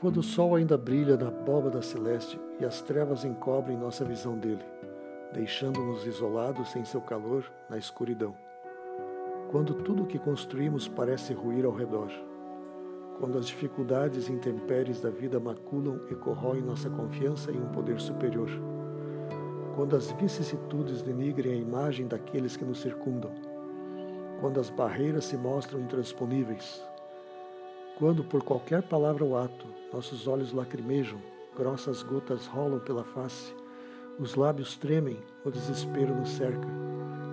Quando o sol ainda brilha na abóbada celeste e as trevas encobrem nossa visão dele, deixando-nos isolados sem seu calor na escuridão. Quando tudo o que construímos parece ruir ao redor. Quando as dificuldades e intempéries da vida maculam e corroem nossa confiança em um poder superior. Quando as vicissitudes denigrem a imagem daqueles que nos circundam. Quando as barreiras se mostram intransponíveis. Quando, por qualquer palavra ou ato, nossos olhos lacrimejam, grossas gotas rolam pela face, os lábios tremem, o desespero nos cerca,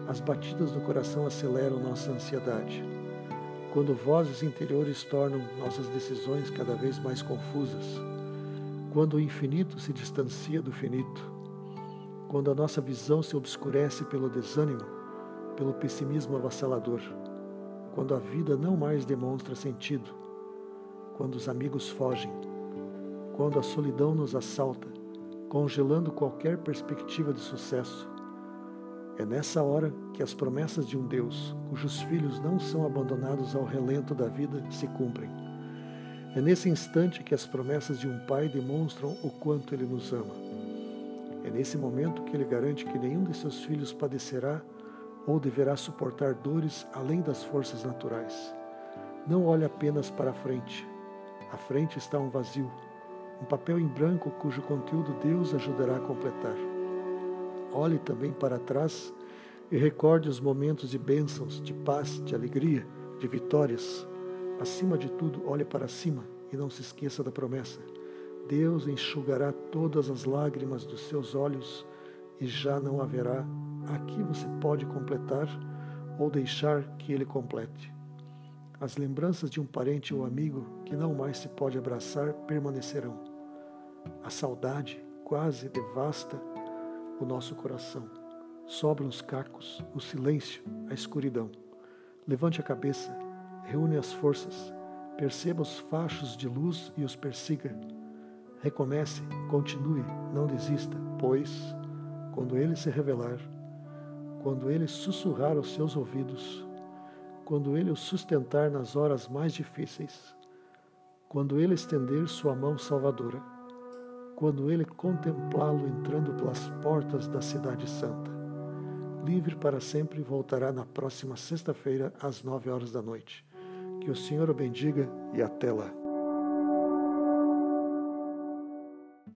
as batidas do coração aceleram nossa ansiedade. Quando vozes interiores tornam nossas decisões cada vez mais confusas, quando o infinito se distancia do finito, quando a nossa visão se obscurece pelo desânimo, pelo pessimismo avassalador, quando a vida não mais demonstra sentido, quando os amigos fogem, quando a solidão nos assalta, congelando qualquer perspectiva de sucesso. É nessa hora que as promessas de um Deus, cujos filhos não são abandonados ao relento da vida, se cumprem. É nesse instante que as promessas de um pai demonstram o quanto ele nos ama. É nesse momento que ele garante que nenhum de seus filhos padecerá ou deverá suportar dores além das forças naturais. Não olhe apenas para a frente. À frente está um vazio, um papel em branco cujo conteúdo Deus ajudará a completar. Olhe também para trás e recorde os momentos de bênçãos, de paz, de alegria, de vitórias. Acima de tudo, olhe para cima e não se esqueça da promessa. Deus enxugará todas as lágrimas dos seus olhos e já não haverá aqui você pode completar ou deixar que ele complete. As lembranças de um parente ou amigo que não mais se pode abraçar permanecerão. A saudade quase devasta o nosso coração. Sobram os cacos, o silêncio, a escuridão. Levante a cabeça, reúne as forças, perceba os fachos de luz e os persiga. Recomece, continue, não desista, pois, quando ele se revelar, quando ele sussurrar aos seus ouvidos, quando ele o sustentar nas horas mais difíceis, quando ele estender sua mão salvadora, quando ele contemplá-lo entrando pelas portas da Cidade Santa. Livre para sempre voltará na próxima sexta-feira às nove horas da noite. Que o Senhor o bendiga e até lá.